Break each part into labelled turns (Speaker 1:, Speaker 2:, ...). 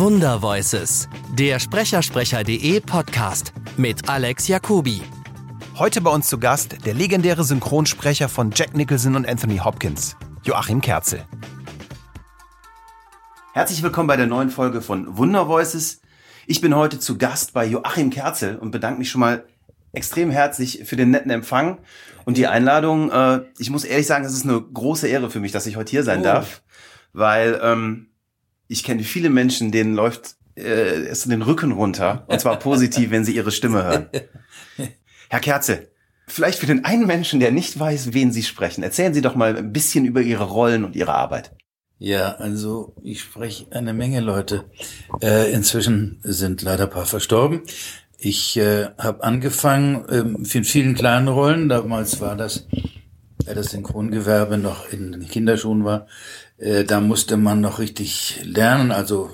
Speaker 1: Wunder Voices, der Sprechersprecher.de Podcast mit Alex Jacobi.
Speaker 2: Heute bei uns zu Gast der legendäre Synchronsprecher von Jack Nicholson und Anthony Hopkins, Joachim Kerzel.
Speaker 3: Herzlich willkommen bei der neuen Folge von Wunder Voices. Ich bin heute zu Gast bei Joachim Kerzel und bedanke mich schon mal extrem herzlich für den netten Empfang und die Einladung. Äh, ich muss ehrlich sagen, es ist eine große Ehre für mich, dass ich heute hier sein oh. darf, weil ähm, ich kenne viele Menschen, denen läuft äh, es den Rücken runter und zwar positiv, wenn sie ihre Stimme hören. Herr Kerzel, vielleicht für den einen Menschen, der nicht weiß, wen Sie sprechen, erzählen Sie doch mal ein bisschen über Ihre Rollen und Ihre Arbeit.
Speaker 4: Ja, also ich spreche eine Menge Leute. Äh, inzwischen sind leider ein paar verstorben. Ich äh, habe angefangen ähm, in vielen kleinen Rollen. Damals war das, äh, das Synchrongewerbe noch in den Kinderschuhen war. Äh, da musste man noch richtig lernen, also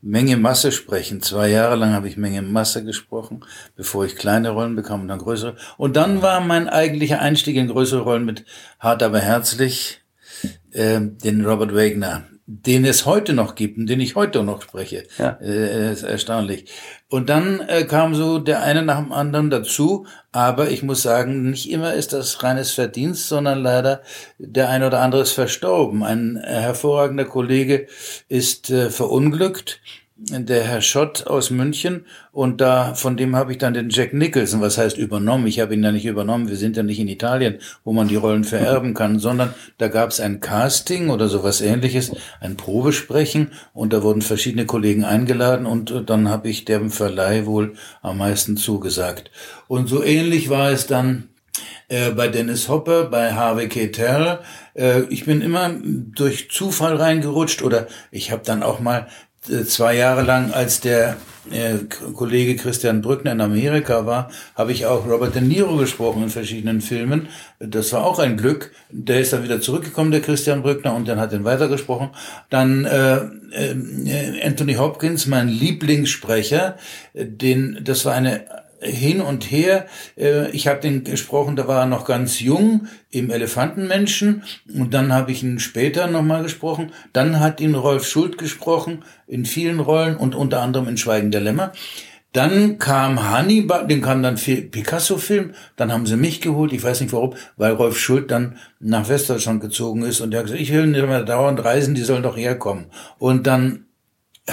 Speaker 4: Menge Masse sprechen. Zwei Jahre lang habe ich Menge Masse gesprochen, bevor ich kleine Rollen bekam und dann größere. Und dann war mein eigentlicher Einstieg in größere Rollen mit Hart aber herzlich, äh, den Robert Wagner den es heute noch gibt und den ich heute noch spreche. Ja. Äh, ist erstaunlich. Und dann äh, kam so der eine nach dem anderen dazu, aber ich muss sagen, nicht immer ist das reines Verdienst, sondern leider der eine oder andere ist verstorben. Ein äh, hervorragender Kollege ist äh, verunglückt der Herr Schott aus München und da von dem habe ich dann den Jack Nicholson, was heißt übernommen? Ich habe ihn ja nicht übernommen, wir sind ja nicht in Italien, wo man die Rollen vererben kann, sondern da gab es ein Casting oder sowas ähnliches, ein Probesprechen und da wurden verschiedene Kollegen eingeladen und dann habe ich dem Verleih wohl am meisten zugesagt. Und so ähnlich war es dann äh, bei Dennis Hopper, bei Harvey Keitel. Äh, ich bin immer durch Zufall reingerutscht oder ich habe dann auch mal zwei Jahre lang, als der äh, Kollege Christian Brückner in Amerika war, habe ich auch Robert De Niro gesprochen in verschiedenen Filmen. Das war auch ein Glück. Der ist dann wieder zurückgekommen, der Christian Brückner, und dann hat er weitergesprochen. Dann äh, äh, Anthony Hopkins, mein Lieblingssprecher, den, das war eine hin und her. Äh, ich habe den gesprochen, da war er noch ganz jung im Elefantenmenschen und dann habe ich ihn später nochmal gesprochen. Dann hat ihn Rolf Schult gesprochen in vielen Rollen und unter anderem in Schweigen der Lämmer. Dann kam Hannibal, den kam dann Picasso-Film, dann haben sie mich geholt, ich weiß nicht warum, weil Rolf Schult dann nach Westdeutschland gezogen ist und der hat gesagt, ich will nicht mehr dauernd reisen, die sollen doch herkommen. Und dann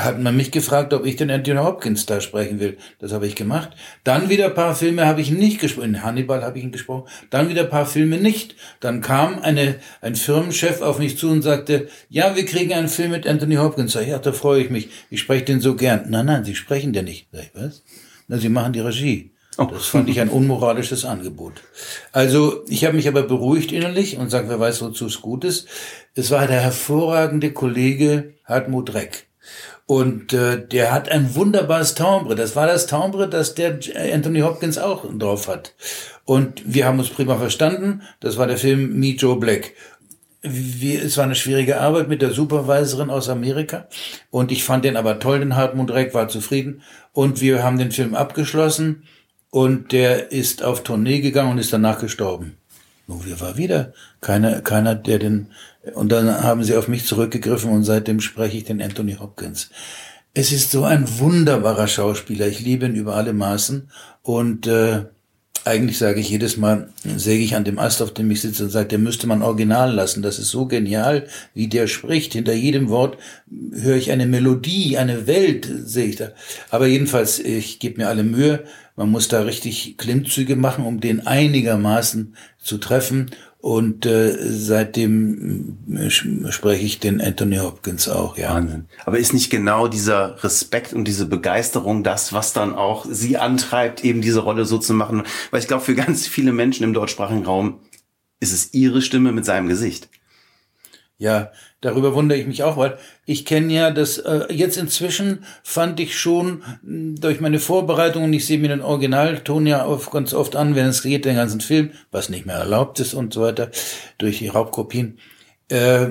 Speaker 4: hat man mich gefragt, ob ich den Anthony Hopkins da sprechen will. Das habe ich gemacht. Dann wieder ein paar Filme habe ich nicht gesprochen. In Hannibal habe ich ihn gesprochen. Dann wieder ein paar Filme nicht. Dann kam eine, ein Firmenchef auf mich zu und sagte, ja, wir kriegen einen Film mit Anthony Hopkins. Sag ja, da freue ich mich. Ich spreche den so gern. Nein, nein, Sie sprechen den nicht. Sag ich, was? Na, Sie machen die Regie. Oh. Das fand ich ein unmoralisches Angebot. Also ich habe mich aber beruhigt innerlich und sagt, wer weiß, wozu es gut ist. Es war der hervorragende Kollege Hartmut Reck. Und äh, der hat ein wunderbares Timbre. Das war das Timbre, das der Anthony Hopkins auch drauf hat. Und wir haben uns prima verstanden. Das war der Film Meet Joe Black. Wir, es war eine schwierige Arbeit mit der Supervisorin aus Amerika. Und ich fand den aber toll, den Hartmut Reck, war zufrieden. Und wir haben den Film abgeschlossen. Und der ist auf Tournee gegangen und ist danach gestorben. Nun, wir war wieder keiner, keiner, der den und dann haben sie auf mich zurückgegriffen und seitdem spreche ich den Anthony Hopkins. Es ist so ein wunderbarer Schauspieler. Ich liebe ihn über alle Maßen. Und äh, eigentlich sage ich jedes Mal, säge ich an dem Ast, auf dem ich sitze und sage, der müsste man original lassen. Das ist so genial, wie der spricht. Hinter jedem Wort höre ich eine Melodie, eine Welt, sehe ich da. Aber jedenfalls, ich gebe mir alle Mühe. Man muss da richtig Klimmzüge machen, um den einigermaßen zu treffen. Und äh, seitdem äh, spreche ich den Anthony Hopkins auch, ja.
Speaker 3: Wahnsinn. Aber ist nicht genau dieser Respekt und diese Begeisterung das, was dann auch Sie antreibt, eben diese Rolle so zu machen? Weil ich glaube, für ganz viele Menschen im deutschsprachigen Raum ist es Ihre Stimme mit seinem Gesicht.
Speaker 4: Ja, darüber wundere ich mich auch, weil ich kenne ja das, äh, jetzt inzwischen fand ich schon durch meine Vorbereitungen, ich sehe mir den Originalton ja oft, ganz oft an, wenn es geht, den ganzen Film, was nicht mehr erlaubt ist und so weiter, durch die Raubkopien, äh,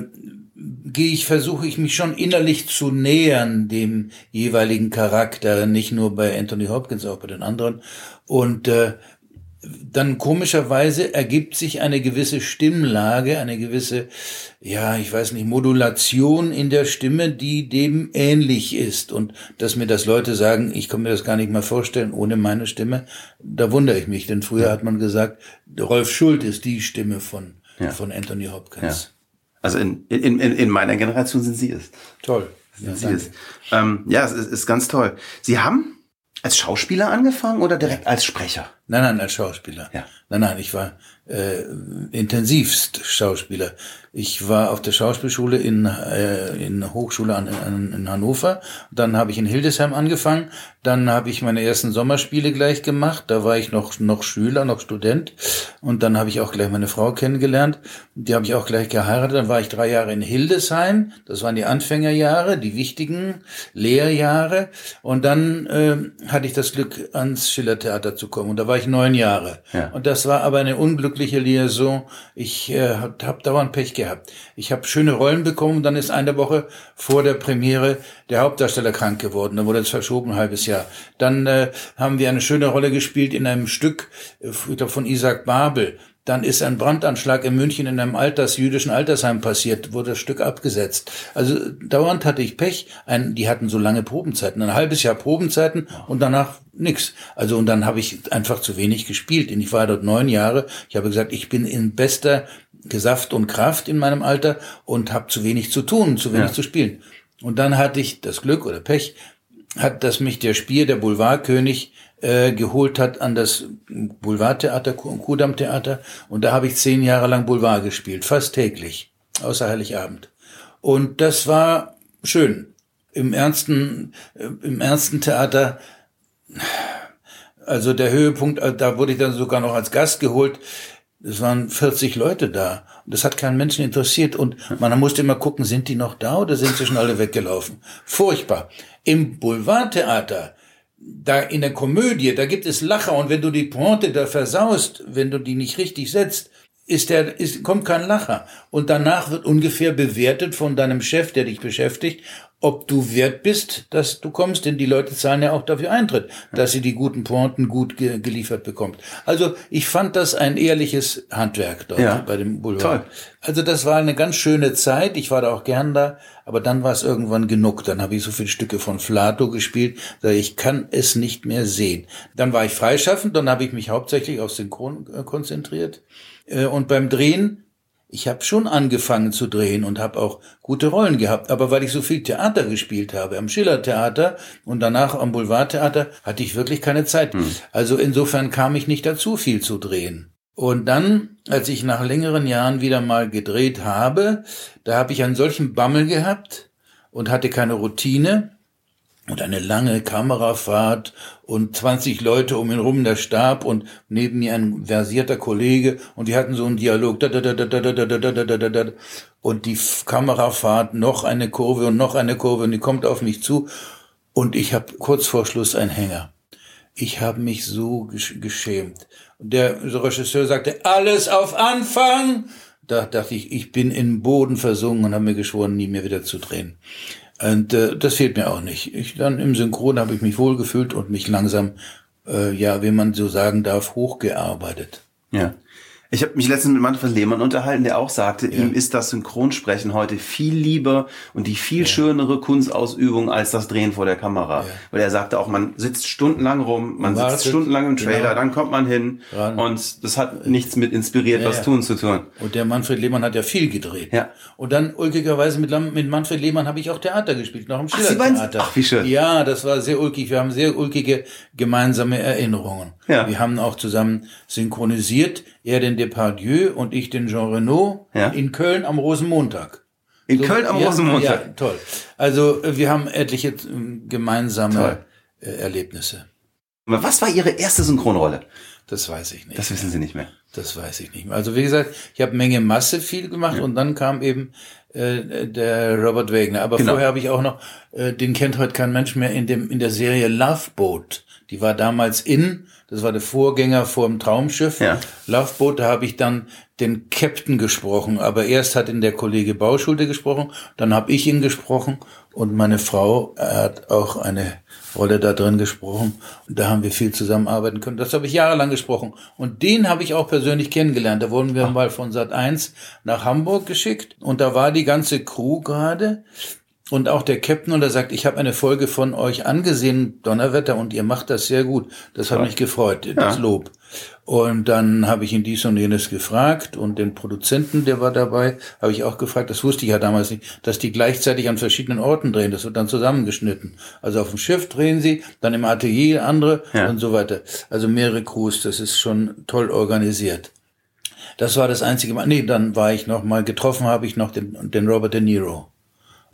Speaker 4: gehe ich, versuche ich mich schon innerlich zu nähern dem jeweiligen Charakter, nicht nur bei Anthony Hopkins, auch bei den anderen. Und äh, dann komischerweise ergibt sich eine gewisse Stimmlage, eine gewisse, ja, ich weiß nicht, Modulation in der Stimme, die dem ähnlich ist. Und dass mir das Leute sagen, ich kann mir das gar nicht mehr vorstellen ohne meine Stimme, da wundere ich mich. Denn früher hat man gesagt, Rolf Schult ist die Stimme von, ja. von Anthony Hopkins.
Speaker 3: Ja. Also in, in, in, in meiner Generation sind Sie es.
Speaker 4: Toll.
Speaker 3: Sind ja, Sie es. Ähm, ja, es ist, ist ganz toll. Sie haben als Schauspieler angefangen oder direkt als Sprecher?
Speaker 4: Nein, nein, als Schauspieler. Ja. Nein, nein, ich war äh, intensivst Schauspieler. Ich war auf der Schauspielschule in, äh, in Hochschule an, an, in Hannover. Dann habe ich in Hildesheim angefangen. Dann habe ich meine ersten Sommerspiele gleich gemacht. Da war ich noch, noch Schüler, noch Student. Und dann habe ich auch gleich meine Frau kennengelernt. Die habe ich auch gleich geheiratet. Dann war ich drei Jahre in Hildesheim. Das waren die Anfängerjahre, die wichtigen Lehrjahre. Und dann äh, hatte ich das Glück, ans Schillertheater zu kommen. Und da war ich neun Jahre. Ja. Und das war aber eine unglückliche Liaison. Ich äh, habe hab dauernd Pech gehabt. Ich habe schöne Rollen bekommen. Dann ist eine Woche vor der Premiere der Hauptdarsteller krank geworden. Dann wurde es verschoben, ein halbes Jahr. Dann äh, haben wir eine schöne Rolle gespielt in einem Stück äh, ich glaub, von Isaac Babel. Dann ist ein Brandanschlag in München in einem Alters, jüdischen Altersheim passiert, wurde das Stück abgesetzt. Also dauernd hatte ich Pech. Ein, die hatten so lange Probenzeiten, ein halbes Jahr Probenzeiten und danach nix. Also und dann habe ich einfach zu wenig gespielt. Ich war dort neun Jahre. Ich habe gesagt, ich bin in bester Gesaft und Kraft in meinem Alter und habe zu wenig zu tun, zu wenig ja. zu spielen. Und dann hatte ich das Glück oder Pech, hat, dass mich der Spier, der Boulevardkönig, äh, geholt hat an das Boulevardtheater, Kudamm-Theater. Und da habe ich zehn Jahre lang Boulevard gespielt, fast täglich, außer Heiligabend. Und das war schön. Im ernsten, äh, im ernsten Theater, also der Höhepunkt, äh, da wurde ich dann sogar noch als Gast geholt. Es waren 40 Leute da. Und das hat keinen Menschen interessiert. Und man musste immer gucken, sind die noch da oder sind sie schon alle weggelaufen? Furchtbar. Im Boulevardtheater da in der Komödie, da gibt es Lacher und wenn du die Pointe da versaust, wenn du die nicht richtig setzt, ist der, ist, kommt kein Lacher. Und danach wird ungefähr bewertet von deinem Chef, der dich beschäftigt, ob du wert bist, dass du kommst, denn die Leute zahlen ja auch dafür Eintritt, dass sie die guten Pointen gut ge geliefert bekommt. Also ich fand das ein ehrliches Handwerk dort ja, bei dem Boulevard. Toll. Also das war eine ganz schöne Zeit. Ich war da auch gern da, aber dann war es irgendwann genug. Dann habe ich so viele Stücke von Flato gespielt, da ich kann es nicht mehr sehen. Dann war ich freischaffend, dann habe ich mich hauptsächlich auf Synchron äh, konzentriert. Äh, und beim Drehen ich habe schon angefangen zu drehen und habe auch gute Rollen gehabt, aber weil ich so viel Theater gespielt habe, am Schillertheater und danach am Boulevardtheater, hatte ich wirklich keine Zeit. Hm. Also insofern kam ich nicht dazu, viel zu drehen. Und dann, als ich nach längeren Jahren wieder mal gedreht habe, da habe ich einen solchen Bammel gehabt und hatte keine Routine und eine lange Kamerafahrt und 20 Leute um ihn rum, der Stab und neben mir ein versierter Kollege und die hatten so einen Dialog und die Kamerafahrt noch eine Kurve und noch eine Kurve und die kommt auf mich zu und ich habe kurz vor Schluss einen Hänger. Ich habe mich so geschämt. Der Regisseur sagte, alles auf Anfang. Da dachte ich, ich bin in Boden versunken und habe mir geschworen, nie mehr wieder zu drehen. Und äh, das fehlt mir auch nicht. Ich, dann im Synchron habe ich mich wohlgefühlt und mich langsam, äh, ja, wie man so sagen darf, hochgearbeitet.
Speaker 3: Ja. Ich habe mich letztens mit Manfred Lehmann unterhalten, der auch sagte, ja. ihm ist das Synchronsprechen heute viel lieber und die viel ja. schönere Kunstausübung als das Drehen vor der Kamera. Ja. Weil er sagte auch, man sitzt stundenlang rum, man Wartet, sitzt stundenlang im Trailer, genau. dann kommt man hin Ran. und das hat nichts mit inspiriert, was tun zu tun.
Speaker 4: Und der Manfred Lehmann hat ja viel gedreht. Ja. Und dann ulkigerweise mit, mit Manfred Lehmann habe ich auch Theater gespielt, noch im Schillertheater.
Speaker 3: Ach, ach, wie schön.
Speaker 4: Ja, das war sehr ulkig. Wir haben sehr ulkige gemeinsame Erinnerungen. Ja. Wir haben auch zusammen synchronisiert er den Depardieu und ich den Jean Renault ja. in Köln am Rosenmontag.
Speaker 3: In so, Köln am ja, Rosenmontag?
Speaker 4: Ja, toll. Also äh, wir haben etliche äh, gemeinsame toll. Äh, Erlebnisse.
Speaker 3: Aber was war Ihre erste Synchronrolle?
Speaker 4: Das weiß ich nicht.
Speaker 3: Das wissen Sie nicht mehr.
Speaker 4: Das weiß ich nicht mehr. Also wie gesagt, ich habe Menge Masse viel gemacht ja. und dann kam eben äh, der Robert Wagner. Aber genau. vorher habe ich auch noch, äh, den kennt heute kein Mensch mehr in dem in der Serie Love Boat. Die war damals in das war der Vorgänger vor dem Traumschiff. Ja. Loveboat, da habe ich dann den Captain gesprochen. Aber erst hat ihn der Kollege Bauschulte gesprochen, dann habe ich ihn gesprochen und meine Frau hat auch eine Rolle da drin gesprochen. Und da haben wir viel zusammenarbeiten können. Das habe ich jahrelang gesprochen. Und den habe ich auch persönlich kennengelernt. Da wurden wir mal von Sat 1 nach Hamburg geschickt und da war die ganze Crew gerade. Und auch der Captain, und er sagt, ich habe eine Folge von euch angesehen, Donnerwetter, und ihr macht das sehr gut. Das hat mich gefreut, das Lob. Und dann habe ich ihn dies und jenes gefragt und den Produzenten, der war dabei, habe ich auch gefragt, das wusste ich ja damals nicht, dass die gleichzeitig an verschiedenen Orten drehen. Das wird dann zusammengeschnitten. Also auf dem Schiff drehen sie, dann im Atelier andere
Speaker 3: Ja.
Speaker 4: und so weiter. Also mehrere Crews, das ist schon toll organisiert. Das war das einzige Mal. Nee, dann war ich noch mal getroffen, habe ich noch den, den Robert De Niro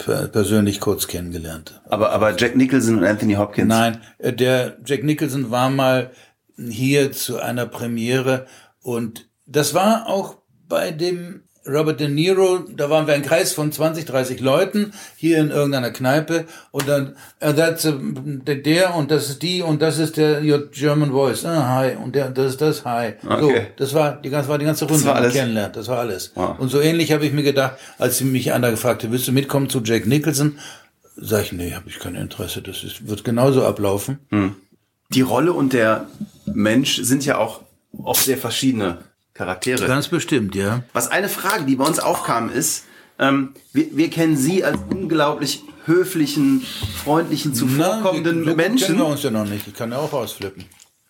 Speaker 4: persönlich kurz kennengelernt.
Speaker 3: Aber, aber Jack Nicholson und Anthony Hopkins.
Speaker 4: Nein, äh, der Jack Nicholson war mal hier zu einer Premiere und das war auch bei dem Robert De Niro, da waren wir ein Kreis von 20, 30 Leuten hier in irgendeiner Kneipe und dann, uh, that's a, der und das ist die und das ist der your German Voice, ah, hi und der, das ist das, hi. So,
Speaker 3: Okay.
Speaker 4: das war die ganze, war die ganze Runde,
Speaker 3: war
Speaker 4: die man
Speaker 3: alles?
Speaker 4: kennenlernt, das war alles.
Speaker 3: Wow.
Speaker 4: Und so ähnlich habe ich mir gedacht, als mich einer gefragt hat, willst du mitkommen zu Jack Nicholson? Sag ich, nee, habe ich kein Interesse, das ist, wird genauso ablaufen.
Speaker 3: Die Rolle und der Mensch sind ja auch oft sehr verschiedene Charaktere.
Speaker 4: Ganz bestimmt, ja.
Speaker 3: Was eine Frage, die bei uns aufkam, ist, ähm, wir, wir kennen Sie als unglaublich höflichen, freundlichen, zuvorkommenden
Speaker 4: Na, gut
Speaker 3: Menschen.
Speaker 4: kennen wir uns ja noch nicht. Ich kann ja auch ausflippen.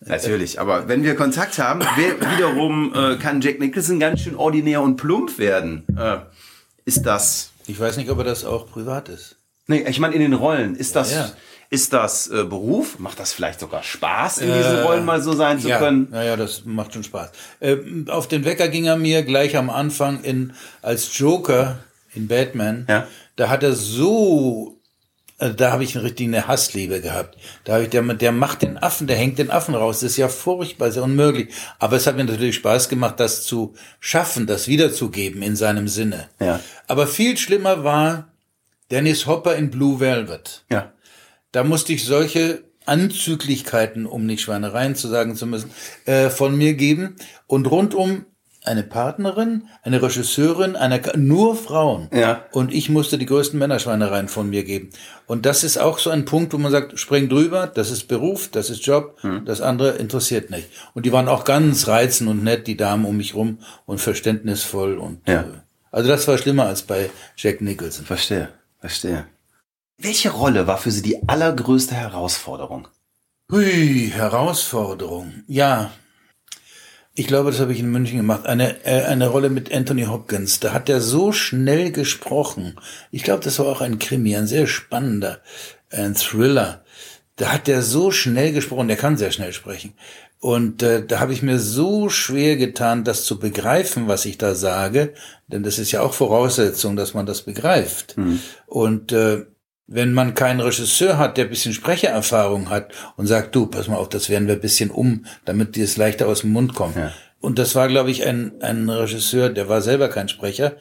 Speaker 3: Natürlich, aber wenn wir Kontakt haben, wer, wiederum äh, kann Jack Nicholson ganz schön ordinär und plump werden. Äh, ist das?
Speaker 4: Ich weiß nicht, ob er das auch privat ist.
Speaker 3: Nee, ich meine in den Rollen. Ist das?
Speaker 4: Ja.
Speaker 3: Ist das äh, Beruf? Macht das vielleicht sogar Spaß, in diesen Rollen mal so sein zu
Speaker 4: Äh, ja,
Speaker 3: können?
Speaker 4: Ja, ja, das macht schon Spaß. Ähm, auf den Wecker ging er mir gleich am Anfang in, als Joker in Batman.
Speaker 3: Ja.
Speaker 4: Da hat er so, also da habe ich eine richtige Hassliebe gehabt. Da habe ich, der, der macht den Affen, der hängt den Affen raus. Das ist ja furchtbar, ist ja unmöglich. Aber es hat mir natürlich Spaß gemacht, das zu schaffen, das wiederzugeben in seinem Sinne.
Speaker 3: Ja.
Speaker 4: Aber viel schlimmer war Dennis Hopper in Blue Velvet.
Speaker 3: Ja.
Speaker 4: Da musste ich solche Anzüglichkeiten, um nicht Schweinereien zu sagen zu müssen, äh, von mir geben. Und rundum eine Partnerin, eine Regisseurin, eine, nur Frauen.
Speaker 3: Ja.
Speaker 4: Und ich musste die größten Männerschweinereien von mir geben. Und das ist auch so ein Punkt, wo man sagt, spring drüber, das ist Beruf, das ist Job, das andere interessiert nicht. Und die waren auch ganz reizend und nett, die Damen um mich rum und verständnisvoll und,
Speaker 3: Ja.
Speaker 4: äh, also das war schlimmer als bei Jack Nicholson.
Speaker 3: Verstehe, verstehe. Welche Rolle war für Sie die allergrößte Herausforderung?
Speaker 4: Hui, Herausforderung. Ja. Ich glaube, das habe ich in München gemacht. Eine, äh, eine Rolle mit Anthony Hopkins. Da hat er so schnell gesprochen. Ich glaube, das war auch ein Krimi, ein sehr spannender, ein Thriller. Da hat er so schnell gesprochen. Der kann sehr schnell sprechen. Und äh, da habe ich mir so schwer getan, das zu begreifen, was ich da sage. Denn das ist ja auch Voraussetzung, dass man das begreift. Und äh, wenn man keinen Regisseur hat, der ein bisschen Sprechererfahrung hat und sagt, du, pass mal auf, das werden wir ein bisschen um, damit dir es leichter aus dem Mund kommt.
Speaker 3: Ja.
Speaker 4: Und das war, glaube ich, ein, ein Regisseur, der war selber kein Sprecher.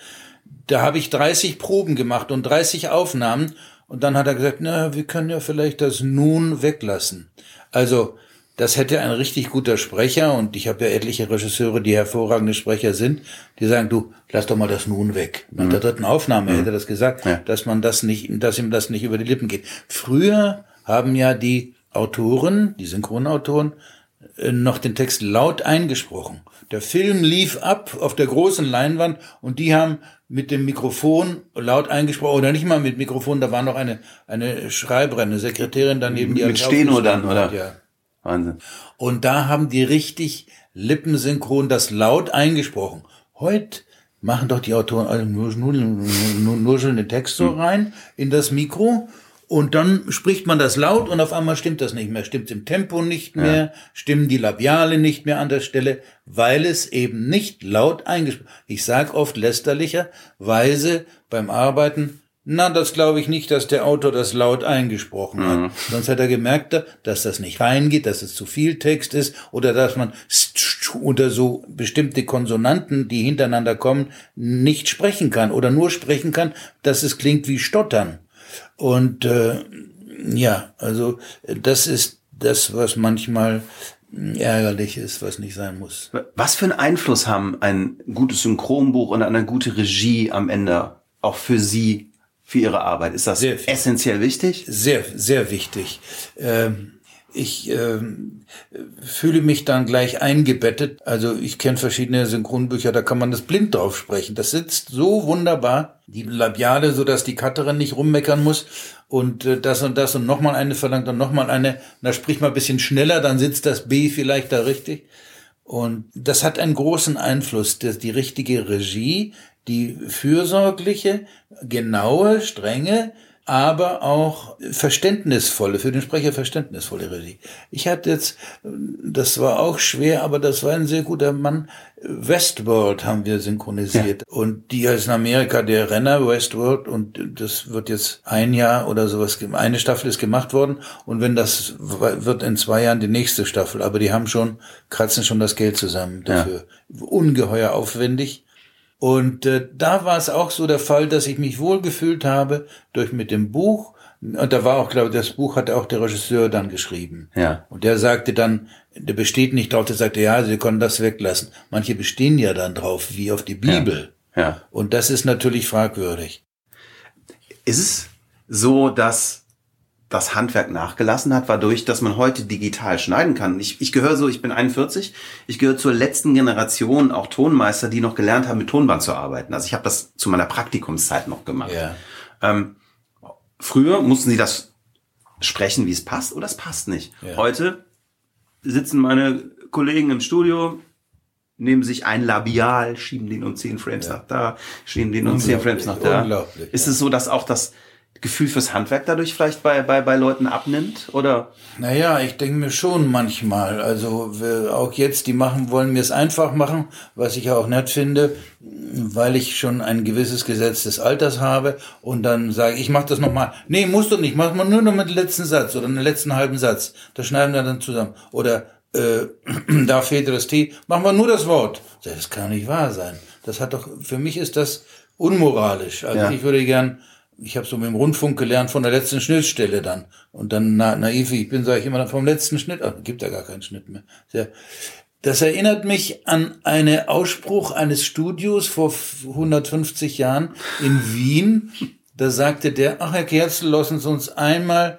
Speaker 4: Da habe ich 30 Proben gemacht und 30 Aufnahmen und dann hat er gesagt, na, wir können ja vielleicht das nun weglassen. Also, das hätte ein richtig guter Sprecher und ich habe ja etliche Regisseure, die hervorragende Sprecher sind, die sagen, du, lass doch mal das nun weg. Nach der dritten Aufnahme hätte er das gesagt,
Speaker 3: Ja.
Speaker 4: dass man das nicht, dass ihm das nicht über die Lippen geht. Früher haben ja die Autoren, die Synchronautoren, äh, noch den Text laut eingesprochen. Der Film lief ab auf der großen Leinwand und die haben mit dem Mikrofon laut eingesprochen oder nicht mal mit Mikrofon, da war noch eine eine Schreiberin, eine Sekretärin daneben, die
Speaker 3: Mit Steno dann, oder?
Speaker 4: Ja.
Speaker 3: Wahnsinn.
Speaker 4: Und da haben die richtig lippensynchron das laut eingesprochen. Heute machen doch die Autoren alle nur, nur, nur, nur schon den Text so rein in das Mikro und dann spricht man das laut und auf einmal stimmt das nicht mehr. Stimmt im Tempo nicht mehr, stimmen die Labiale nicht mehr an der Stelle, weil es eben nicht laut eingesprochen Ich sag oft lästerlicherweise beim Arbeiten, na, das glaube ich nicht, dass der Autor das laut eingesprochen hat. Sonst hat er gemerkt, dass das nicht reingeht, dass es zu viel Text ist oder dass man oder so bestimmte Konsonanten, die hintereinander kommen, nicht sprechen kann oder nur sprechen kann, dass es klingt wie Stottern. Und äh, ja, also das ist das, was manchmal mh, ärgerlich ist, was nicht sein muss.
Speaker 3: Was für einen Einfluss haben ein gutes Synchronbuch und eine gute Regie am Ende auch für Sie, für Ihre Arbeit? Ist das
Speaker 4: Sehr
Speaker 3: essentiell wichtig?
Speaker 4: Sehr, sehr wichtig. Ähm, ich äh, fühle mich dann gleich eingebettet. Also ich kenne verschiedene Synchronbücher, da kann man das blind drauf sprechen. Das sitzt so wunderbar, die Labiale, so dass die Cutterin nicht rummeckern muss und äh, das und das und nochmal eine verlangt und nochmal eine. Da spricht man ein bisschen schneller, dann sitzt das B vielleicht da richtig. Und das hat einen großen Einfluss, dass die richtige Regie, die fürsorgliche, genaue, strenge, aber auch verständnisvolle, für den Sprecher verständnisvolle Regie. Ich hatte jetzt, das war auch schwer, aber das war ein sehr guter Mann. Westworld haben wir synchronisiert. Ja. Und die ist in Amerika der Renner Westworld und das wird jetzt ein Jahr oder sowas, eine Staffel ist gemacht worden und wenn das wird in zwei Jahren die nächste Staffel, aber die haben schon, kratzen schon das Geld zusammen dafür. Ja. Ungeheuer aufwendig. Und äh, da war es auch so der Fall, dass ich mich wohlgefühlt habe durch mit dem Buch. Und da war auch, glaube ich, das Buch hat auch der Regisseur dann geschrieben.
Speaker 3: Ja.
Speaker 4: Und der sagte dann, der besteht nicht drauf, der sagte, ja, Sie können das weglassen. Manche bestehen ja dann drauf, wie auf die Bibel.
Speaker 3: Ja. ja.
Speaker 4: Und das ist natürlich fragwürdig.
Speaker 3: Ist es so, dass das Handwerk nachgelassen hat, war durch, dass man heute digital schneiden kann. Ich, ich gehöre so, ich bin 41, ich gehöre zur letzten Generation auch Tonmeister, die noch gelernt haben, mit Tonband zu arbeiten. Also ich habe das zu meiner Praktikumszeit noch gemacht.
Speaker 4: Ja.
Speaker 3: Ähm, früher mussten sie das sprechen, wie es passt, oder es passt nicht.
Speaker 4: Ja.
Speaker 3: Heute sitzen meine Kollegen im Studio, nehmen sich ein Labial, schieben den um 10 Frames
Speaker 4: Ja.
Speaker 3: nach da, schieben den um 10 Frames nach da.
Speaker 4: Unglaublich,
Speaker 3: Ist es so, dass auch das Gefühl fürs Handwerk dadurch vielleicht bei, bei, bei Leuten abnimmt? Oder?
Speaker 4: Naja, ich denke mir schon manchmal. Also auch jetzt, die machen wollen mir es einfach machen, was ich auch nett finde, weil ich schon ein gewisses Gesetz des Alters habe und dann sage ich, mach das nochmal. Nee, musst du nicht, mach mal nur noch mit dem letzten Satz oder den letzten halben Satz. Das schneiden wir dann zusammen. Oder äh, da fehlt das T, machen wir nur das Wort. Das kann nicht wahr sein. Das hat doch, für mich ist das unmoralisch. Also
Speaker 3: Ja.
Speaker 4: ich würde gern ich habe so mit dem Rundfunk gelernt von der letzten Schnittstelle dann. Und dann na, naiv, ich bin, sage ich immer vom letzten Schnitt. Ach, gibt ja gar keinen Schnitt mehr. Das erinnert mich an einen Ausspruch eines Studios vor 150 Jahren in Wien. Da sagte der, ach Herr Kerzel, lassen Sie uns einmal,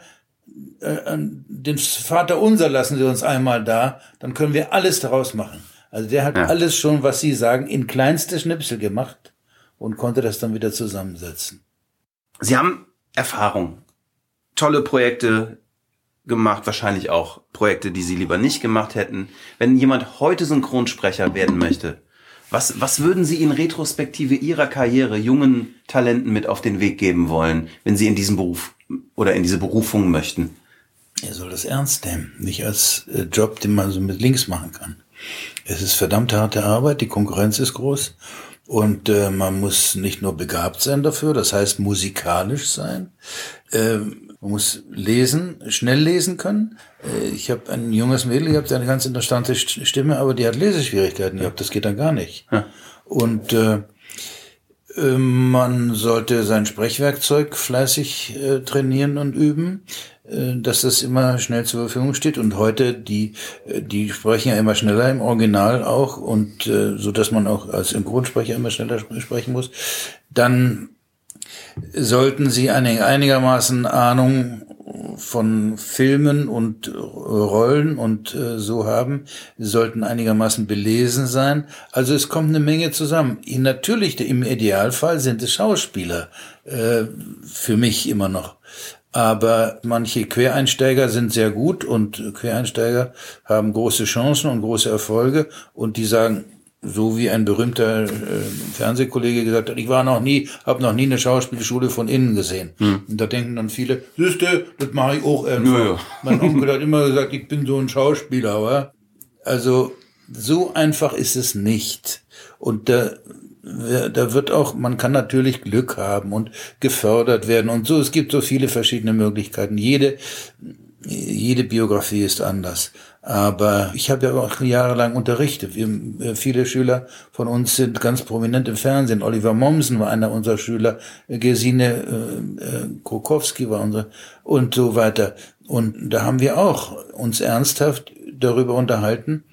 Speaker 4: äh, den Vater unser lassen Sie uns einmal da, dann können wir alles daraus machen. Also der hat
Speaker 3: Ja.
Speaker 4: alles schon, was Sie sagen, in kleinste Schnipsel gemacht und konnte das dann wieder zusammensetzen.
Speaker 3: Sie haben Erfahrung, tolle Projekte gemacht, wahrscheinlich auch Projekte, die Sie lieber nicht gemacht hätten. Wenn jemand heute Synchronsprecher werden möchte, was, was würden Sie in Retrospektive Ihrer Karriere jungen Talenten mit auf den Weg geben wollen, wenn Sie in diesen Beruf oder in diese Berufung möchten?
Speaker 4: Er soll das ernst nehmen, nicht als äh, Job, den man so mit links machen kann. Es ist verdammt harte Arbeit, die Konkurrenz ist groß und äh, man muss nicht nur begabt sein dafür, das heißt musikalisch sein. Ähm, man muss lesen, schnell lesen können. Äh, ich habe ein junges Mädel gehabt, die hat eine ganz interessante St- Stimme, aber die hat Leseschwierigkeiten gehabt. Das geht dann gar nicht.
Speaker 3: Ja.
Speaker 4: Und äh, äh, man sollte sein Sprechwerkzeug fleißig äh, trainieren und üben, äh, dass das immer schnell zur Verfügung steht. Und heute, die, äh, die sprechen ja immer schneller im Original auch und äh, so dass man auch als Synchronsprecher immer schneller sp- sprechen muss. Dann sollten Sie einigermaßen Ahnung von Filmen und äh, Rollen und äh, so haben, Sie sollten einigermaßen belesen sein. Also es kommt eine Menge zusammen. Natürlich, im Idealfall sind es Schauspieler, äh, für mich immer noch. Aber manche Quereinsteiger sind sehr gut und Quereinsteiger haben große Chancen und große Erfolge und die sagen, so wie ein berühmter äh, Fernsehkollege gesagt hat, ich war noch nie, habe noch nie eine Schauspielschule von innen gesehen. Und da denken dann viele, siehste, das mache ich auch irgendwann.
Speaker 3: Ja, ja.
Speaker 4: Mein Onkel hat immer gesagt, ich bin so ein Schauspieler, aber also so einfach ist es nicht. Und da, da wird auch, man kann natürlich Glück haben und gefördert werden und so. Es gibt so viele verschiedene Möglichkeiten. Jede, jede Biografie ist anders. Aber ich habe ja auch jahrelang unterrichtet. Wir, äh, viele Schüler von uns sind ganz prominent im Fernsehen. Oliver Mommsen war einer unserer Schüler, Gesine äh, äh, Krokowski war unsere und so weiter. Und da haben wir auch uns ernsthaft darüber unterhalten.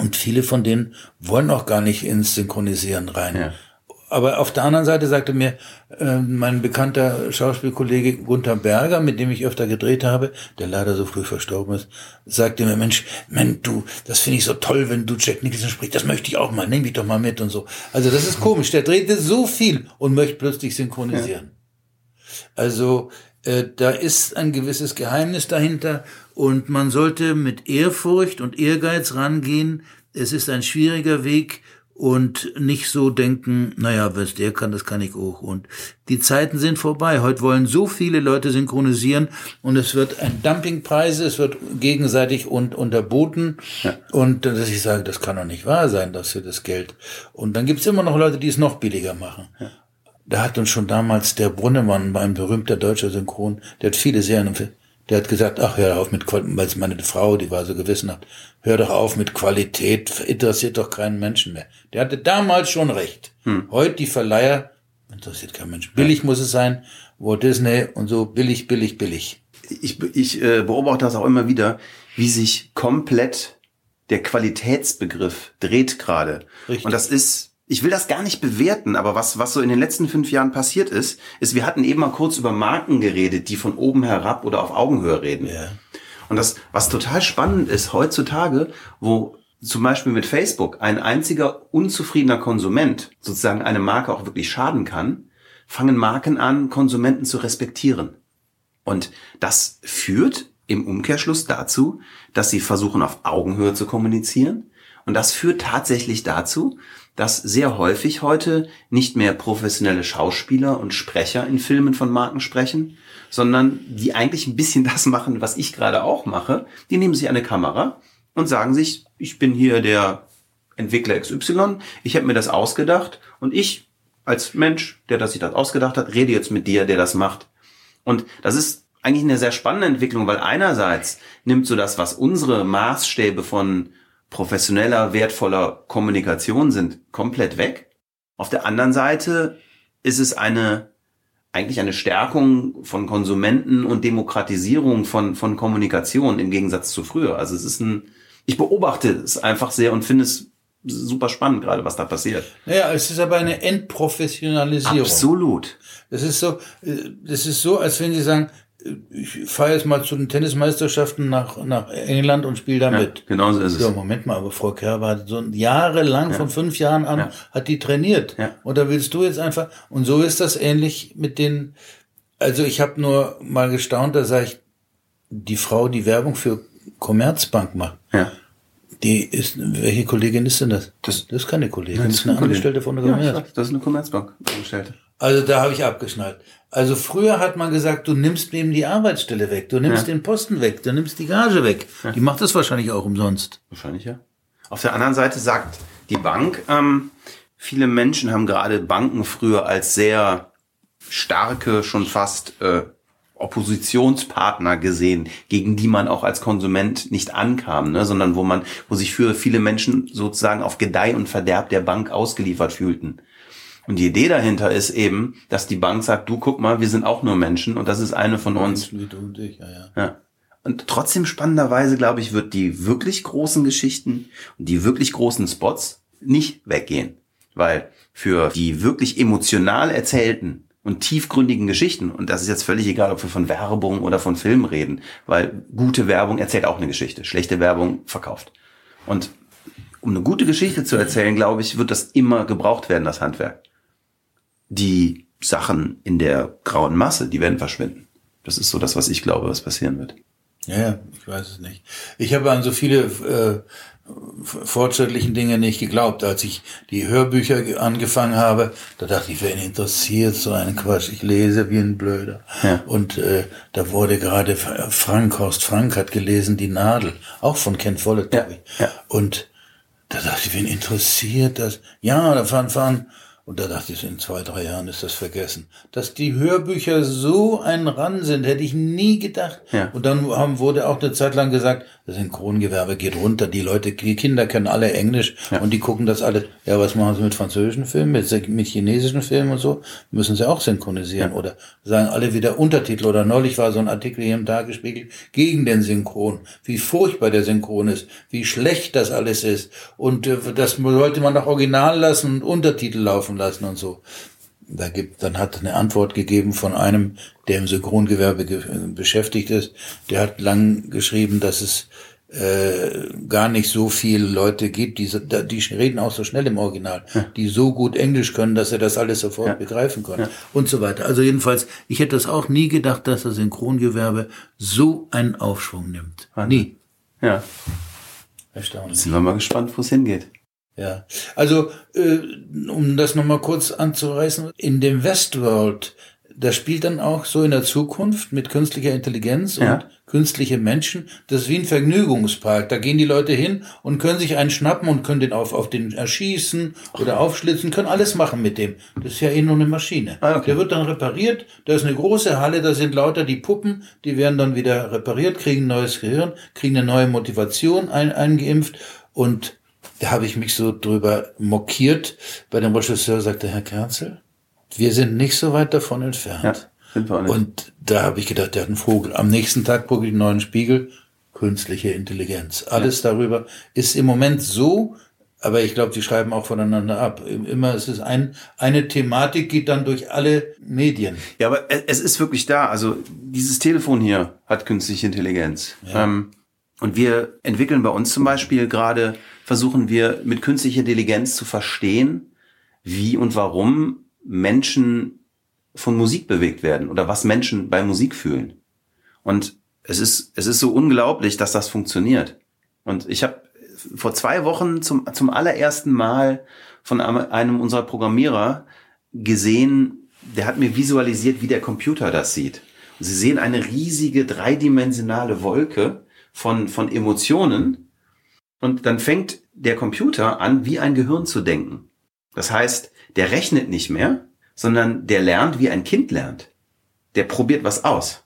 Speaker 4: Und viele von denen wollen auch gar nicht ins Synchronisieren rein.
Speaker 3: Ja.
Speaker 4: aber auf der anderen Seite sagte mir äh, mein bekannter Schauspielkollege Gunther Berger, mit dem ich öfter gedreht habe, der leider so früh verstorben ist, sagte mir, Mensch, Mensch, du, das finde ich so toll, wenn du Jack Nicholson sprichst, das möchte ich auch mal, nimm mich doch mal mit und so. Also das ist komisch, der drehte so viel und möchte plötzlich synchronisieren. Ja. Also äh, da ist ein gewisses Geheimnis dahinter und man sollte mit Ehrfurcht und Ehrgeiz rangehen. Es ist ein schwieriger Weg, und nicht so denken, naja, was der kann, das kann ich auch. Und die Zeiten sind vorbei. Heute wollen so viele Leute synchronisieren und es wird ein Dumpingpreise, es wird gegenseitig und unterboten. Ja. Und dass ich sage, das kann doch nicht wahr sein, dass wir das Geld. Und dann gibt's immer noch Leute, die es noch billiger machen. Ja. Da hat uns schon damals der Brunnemann, mein berühmter deutscher Synchron, der hat viele Serien der hat gesagt, ach, hör auf mit Qualität, weil meine Frau, die war so gewissenhaft, hör doch auf mit Qualität, interessiert doch keinen Menschen mehr. Der hatte damals schon recht. Hm. Heute die Verleiher, interessiert kein Mensch. Billig muss es sein, Walt Disney und so, billig, billig, billig.
Speaker 3: Ich, ich äh, beobachte das auch immer wieder, wie sich komplett der Qualitätsbegriff dreht gerade. Und das ist ich will das gar nicht bewerten, aber was, was so in den letzten fünf Jahren passiert ist, ist, wir hatten eben mal kurz über Marken geredet, die von oben herab oder auf Augenhöhe reden. Ja. Und das, was total spannend ist, heutzutage, wo zum Beispiel mit Facebook ein einziger unzufriedener Konsument sozusagen eine Marke auch wirklich schaden kann, fangen Marken an, Konsumenten zu respektieren. Und das führt im Umkehrschluss dazu, dass sie versuchen, auf Augenhöhe zu kommunizieren. Und das führt tatsächlich dazu, dass sehr häufig heute nicht mehr professionelle Schauspieler und Sprecher in Filmen von Marken sprechen, sondern die eigentlich ein bisschen das machen, was ich gerade auch mache. Die nehmen sich eine Kamera und sagen sich, ich bin hier der Entwickler XY, ich habe mir das ausgedacht und ich als Mensch, der das sich das ausgedacht hat, rede jetzt mit dir, der das macht. Und das ist eigentlich eine sehr spannende Entwicklung, weil einerseits nimmt so das, was unsere Maßstäbe von professioneller, wertvoller Kommunikation sind komplett weg. Auf der anderen Seite ist es eine eigentlich eine Stärkung von Konsumenten und Demokratisierung von, von Kommunikation im Gegensatz zu früher. Also es ist ein, ich beobachte es einfach sehr und finde es super spannend gerade, was da passiert.
Speaker 4: Naja, es ist aber eine Entprofessionalisierung.
Speaker 3: Absolut.
Speaker 4: Das ist so, äh, das ist so, als wenn Sie sagen, ich fahre jetzt mal zu den Tennismeisterschaften nach, nach England und spiele da ja, mit.
Speaker 3: Genau so ist es.
Speaker 4: Ja, Moment mal, aber Frau Kerber hat so jahrelang, ja. von fünf Jahren an, ja. hat die trainiert. Ja. Und da willst du jetzt einfach, und so ist das ähnlich mit den, also ich habe nur mal gestaunt, da sage ich, die Frau, die Werbung für Commerzbank macht. Ja. Die ist, welche Kollegin ist denn das? Das, das ist keine Kollegin, das ist eine Angestellte von der
Speaker 3: Commerzbank. Ja, das ist eine Commerzbank Angestellte.
Speaker 4: Also da habe ich abgeschnallt. Also früher hat man gesagt, du nimmst ihm die Arbeitsstelle weg, du nimmst ja. den Posten weg, du nimmst die Gage weg. Ja. Die macht das wahrscheinlich auch umsonst.
Speaker 3: Wahrscheinlich ja. Auf der anderen Seite sagt die Bank, ähm, viele Menschen haben gerade Banken früher als sehr starke, schon fast äh, Oppositionspartner gesehen, gegen die man auch als Konsument nicht ankam, ne, sondern wo man, wo sich für viele Menschen sozusagen auf Gedeih und Verderb der Bank ausgeliefert fühlten. Und die Idee dahinter ist eben, dass die Bank sagt, du guck mal, wir sind auch nur Menschen und das ist eine von uns. Und ich, ja, ja. ja. Und trotzdem spannenderweise, glaube ich, wird die wirklich großen Geschichten und die wirklich großen Spots nicht weggehen. Weil für die wirklich emotional erzählten und tiefgründigen Geschichten, und das ist jetzt völlig egal, ob wir von Werbung oder von Film reden, weil gute Werbung erzählt auch eine Geschichte, schlechte Werbung verkauft. Und um eine gute Geschichte zu erzählen, glaube ich, wird das immer gebraucht werden, das Handwerk die Sachen in der grauen Masse, die werden verschwinden. Das ist so das, was ich glaube, was passieren wird.
Speaker 4: Ja, ja, ich weiß es nicht. Ich habe an so viele äh, fortschrittlichen Dinge nicht geglaubt. Als ich die Hörbücher angefangen habe, da dachte ich, wen interessiert so einen Quatsch? Ich lese wie ein Blöder. Ja. Und äh, da wurde gerade Frank, Horst Frank hat gelesen Die Nadel, auch von Ken Follett. Ja. ja. Und da dachte ich, wen interessiert das? Ja, da fahren, fahren und da dachte ich, in zwei, drei Jahren ist das vergessen. Dass die Hörbücher so ein Ran sind, hätte ich nie gedacht. Ja. Und dann haben, wurde auch eine Zeit lang gesagt, das Synchrongewerbe geht runter. Die Leute, die Kinder kennen alle Englisch ja. und die gucken das alle. Ja, was machen sie mit französischen Filmen, mit, mit chinesischen Filmen und so? Müssen sie auch synchronisieren ja. oder sagen alle wieder Untertitel. Oder neulich war so ein Artikel hier im Tag gespiegelt gegen den Synchron. Wie furchtbar der Synchron ist, wie schlecht das alles ist. Und äh, das sollte man doch original lassen und Untertitel laufen machen lassen und so. Da gibt, dann hat eine Antwort gegeben von einem, der im Synchrongewerbe beschäftigt ist. Der hat lang geschrieben, dass es äh, gar nicht so viele Leute gibt, die, die reden auch so schnell im Original, ja. die so gut Englisch können, dass er das alles sofort ja. begreifen kann ja. und so weiter. Also jedenfalls, ich hätte das auch nie gedacht, dass das Synchrongewerbe so einen Aufschwung nimmt. Nie.
Speaker 3: Ja. Erstaunlich. Sind wir mal gespannt, wo es hingeht.
Speaker 4: Ja, also äh, um das nochmal kurz anzureißen, in dem Westworld, da spielt dann auch so in der Zukunft mit künstlicher Intelligenz ja. und künstliche Menschen, das ist wie ein Vergnügungspark. Da gehen die Leute hin und können sich einen schnappen und können den auf, auf den erschießen oder aufschlitzen, können alles machen mit dem. Das ist ja eh nur eine Maschine. Ah, okay. Der wird dann repariert, da ist eine große Halle, da sind lauter die Puppen, die werden dann wieder repariert, kriegen ein neues Gehirn, kriegen eine neue Motivation ein, eingeimpft und da habe ich mich so drüber mokiert. Bei dem Regisseur sagte Herr Kerzel, wir sind nicht so weit davon entfernt. Ja, sind wir auch nicht. Und da habe ich gedacht, der hat einen Vogel. Am nächsten Tag gucke ich den neuen Spiegel, künstliche Intelligenz. Alles ja. darüber ist im Moment so, aber ich glaube, die schreiben auch voneinander ab. Immer es ist ein, eine Thematik geht dann durch alle Medien.
Speaker 3: Ja, aber es ist wirklich da. Also dieses Telefon hier hat künstliche Intelligenz. Ja. Ähm, und wir entwickeln bei uns zum Beispiel gerade, versuchen wir mit künstlicher Intelligenz zu verstehen, wie und warum Menschen von Musik bewegt werden oder was Menschen bei Musik fühlen. Und es ist, es ist so unglaublich, dass das funktioniert. Und ich habe vor zwei Wochen zum, zum allerersten Mal von einem unserer Programmierer gesehen, der hat mir visualisiert, wie der Computer das sieht. Sie sehen eine riesige dreidimensionale Wolke von, von Emotionen und dann fängt der Computer an, wie ein Gehirn zu denken. Das heißt, der rechnet nicht mehr, sondern der lernt, wie ein Kind lernt. Der probiert was aus.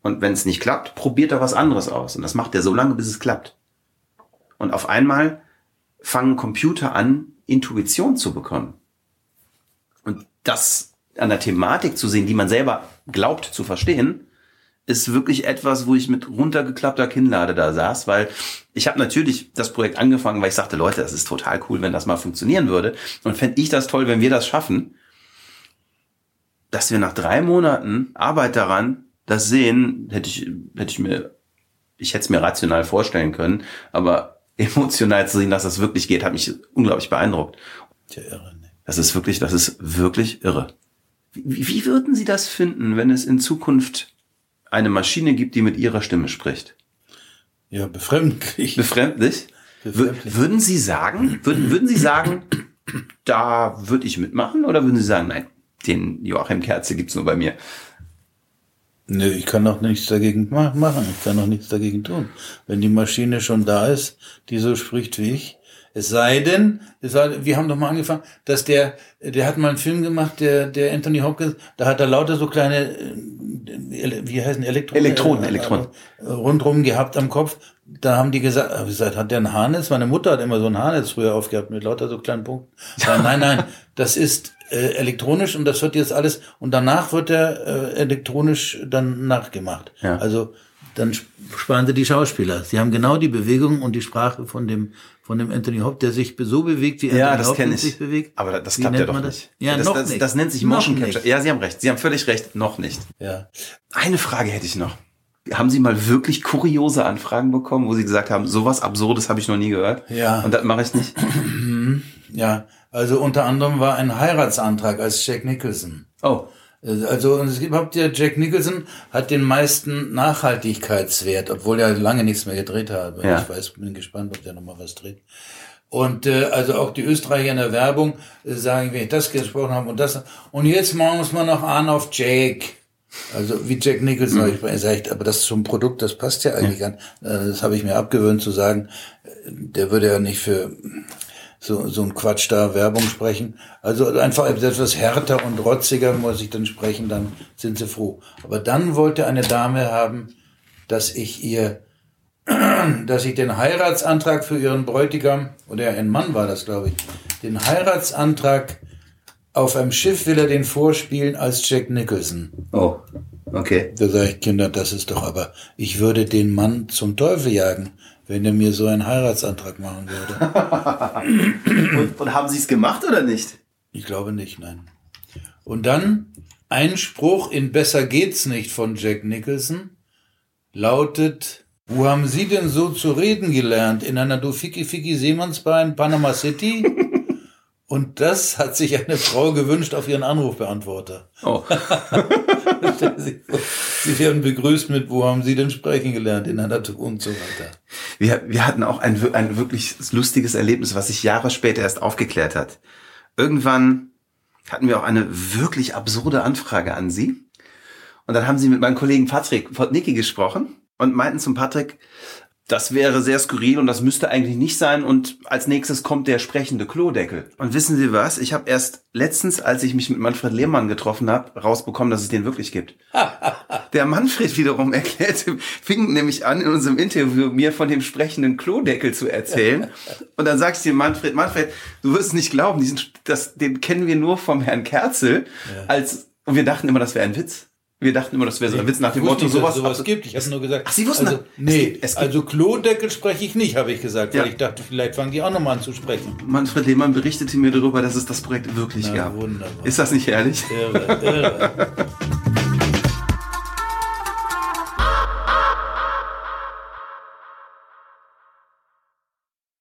Speaker 3: Und wenn es nicht klappt, probiert er was anderes aus. Und das macht er so lange, bis es klappt. Und auf einmal fangen Computer an, Intuition zu bekommen. Und das an der Thematik zu sehen, die man selber glaubt zu verstehen, ist wirklich etwas, wo ich mit runtergeklappter Kinnlade da saß, weil ich habe natürlich das Projekt angefangen, weil ich sagte, Leute, das ist total cool, wenn das mal funktionieren würde. Und fände ich das toll, wenn wir das schaffen, dass wir nach drei Monaten Arbeit daran das sehen, hätte ich, hätte ich mir, ich hätte es mir rational vorstellen können, aber emotional zu sehen, dass das wirklich geht, hat mich unglaublich beeindruckt. Tja, irre, ne? Das ist wirklich, das ist wirklich irre. Wie, wie würden Sie das finden, wenn es in Zukunft eine Maschine gibt, die mit ihrer Stimme spricht.
Speaker 4: Ja, befremdlich.
Speaker 3: Befremdlich? befremdlich. Würden Sie sagen, würden, würden Sie sagen, da würde ich mitmachen oder würden Sie sagen, nein, den Joachim Kerze gibt's nur bei mir?
Speaker 4: Nö, ich kann doch nichts dagegen machen. Ich kann doch nichts dagegen tun. Wenn die Maschine schon da ist, die so spricht wie ich, es sei denn, es sei, wir haben doch mal angefangen, dass der, der hat mal einen Film gemacht, der, der Anthony Hopkins, da hat er lauter so kleine, äh, wie heißen Elektronen?
Speaker 3: Elektronen, äh, Elektronen.
Speaker 4: Äh, rundrum gehabt am Kopf. Da haben die gesagt, hab gesagt, hat der ein Harness? Meine Mutter hat immer so ein Harness früher aufgehabt mit lauter so kleinen Punkten. Nein, nein, nein, das ist äh, elektronisch und das wird jetzt alles, und danach wird er äh, elektronisch dann nachgemacht. Ja. Also, dann sparen sie die Schauspieler. Sie haben genau die Bewegung und die Sprache von dem von dem Anthony Hopkins, der sich so bewegt, wie
Speaker 3: ja, Anthony Hopkins sich bewegt. Aber das klappt ja doch nicht. Ja, das, noch das, nicht. Das nennt sich Motion noch Capture. Nicht. Ja, Sie haben recht. Sie haben völlig recht. Noch nicht. Ja. Eine Frage hätte ich noch. Haben Sie mal wirklich kuriose Anfragen bekommen, wo Sie gesagt haben, sowas Absurdes habe ich noch nie gehört? Ja. Und das mache ich nicht?
Speaker 4: ja. Also unter anderem war ein Heiratsantrag als Jack Nicholson. Oh. Also es gibt überhaupt ja Jack Nicholson hat den meisten Nachhaltigkeitswert, obwohl er lange nichts mehr gedreht hat. Ja. Ich weiß, bin gespannt, ob der nochmal was dreht. Und äh, also auch die Österreicher in der Werbung äh, sagen, wenn ich das gesprochen habe und das und jetzt muss man noch an auf Jake. Also wie Jack Nicholson, mhm. ich sage, aber das ist so ein Produkt, das passt ja eigentlich ja. an. Äh, das habe ich mir abgewöhnt zu sagen, äh, der würde ja nicht für so, so ein Quatsch da Werbung sprechen. Also einfach etwas härter und rotziger muss ich dann sprechen, dann sind sie froh. Aber dann wollte eine Dame haben, dass ich ihr, dass ich den Heiratsantrag für ihren Bräutigam, oder ein Mann war das, glaube ich, den Heiratsantrag auf einem Schiff will er den vorspielen als Jack Nicholson.
Speaker 3: Oh, okay.
Speaker 4: Da sage ich, Kinder, das ist doch aber, ich würde den Mann zum Teufel jagen wenn er mir so einen Heiratsantrag machen würde.
Speaker 3: und, und, haben Sie es gemacht oder nicht?
Speaker 4: Ich glaube nicht, nein. Und dann ein Spruch in Besser geht's nicht von Jack Nicholson lautet, wo haben Sie denn so zu reden gelernt? In einer Dufiki Fiki Seemannsbar in Panama City? Und das hat sich eine Frau gewünscht auf ihren Anrufbeantworter.
Speaker 3: Oh.
Speaker 4: Sie werden begrüßt mit, wo haben Sie denn sprechen gelernt? In einer Tour und so weiter.
Speaker 3: Wir, wir hatten auch ein, ein wirklich lustiges Erlebnis, was sich Jahre später erst aufgeklärt hat. Irgendwann hatten wir auch eine wirklich absurde Anfrage an Sie. Und dann haben Sie mit meinem Kollegen Patrick Potnicki gesprochen und meinten zum Patrick, das wäre sehr skurril und das müsste eigentlich nicht sein. Und als nächstes kommt der sprechende Klodeckel. Und wissen Sie was? Ich habe erst letztens, als ich mich mit Manfred Lehmann getroffen habe, rausbekommen, dass es den wirklich gibt. der Manfred wiederum erklärte, fing nämlich an, in unserem Interview mir von dem sprechenden Klodeckel zu erzählen. Und dann sagst du dir, Manfred, Manfred, du wirst es nicht glauben, diesen, das, den kennen wir nur vom Herrn Kerzel.
Speaker 4: Ja.
Speaker 3: Als, und wir dachten immer, das wäre ein Witz. Wir dachten immer, das wäre so ein Witz nach dem Motto, sowas.
Speaker 4: es sowas gibt. Ich habe nur gesagt.
Speaker 3: Ach, Sie wussten
Speaker 4: also,
Speaker 3: das? Es
Speaker 4: Nee,
Speaker 3: gibt- es gibt-
Speaker 4: also Klodeckel spreche ich nicht, habe ich gesagt, weil
Speaker 3: Ja.
Speaker 4: ich dachte, vielleicht fangen die auch nochmal an zu sprechen.
Speaker 3: Manfred Lehmann berichtete mir darüber, dass es das Projekt wirklich
Speaker 4: Na,
Speaker 3: gab.
Speaker 4: wunderbar.
Speaker 3: Ist das nicht herrlich?
Speaker 4: Irre, irre.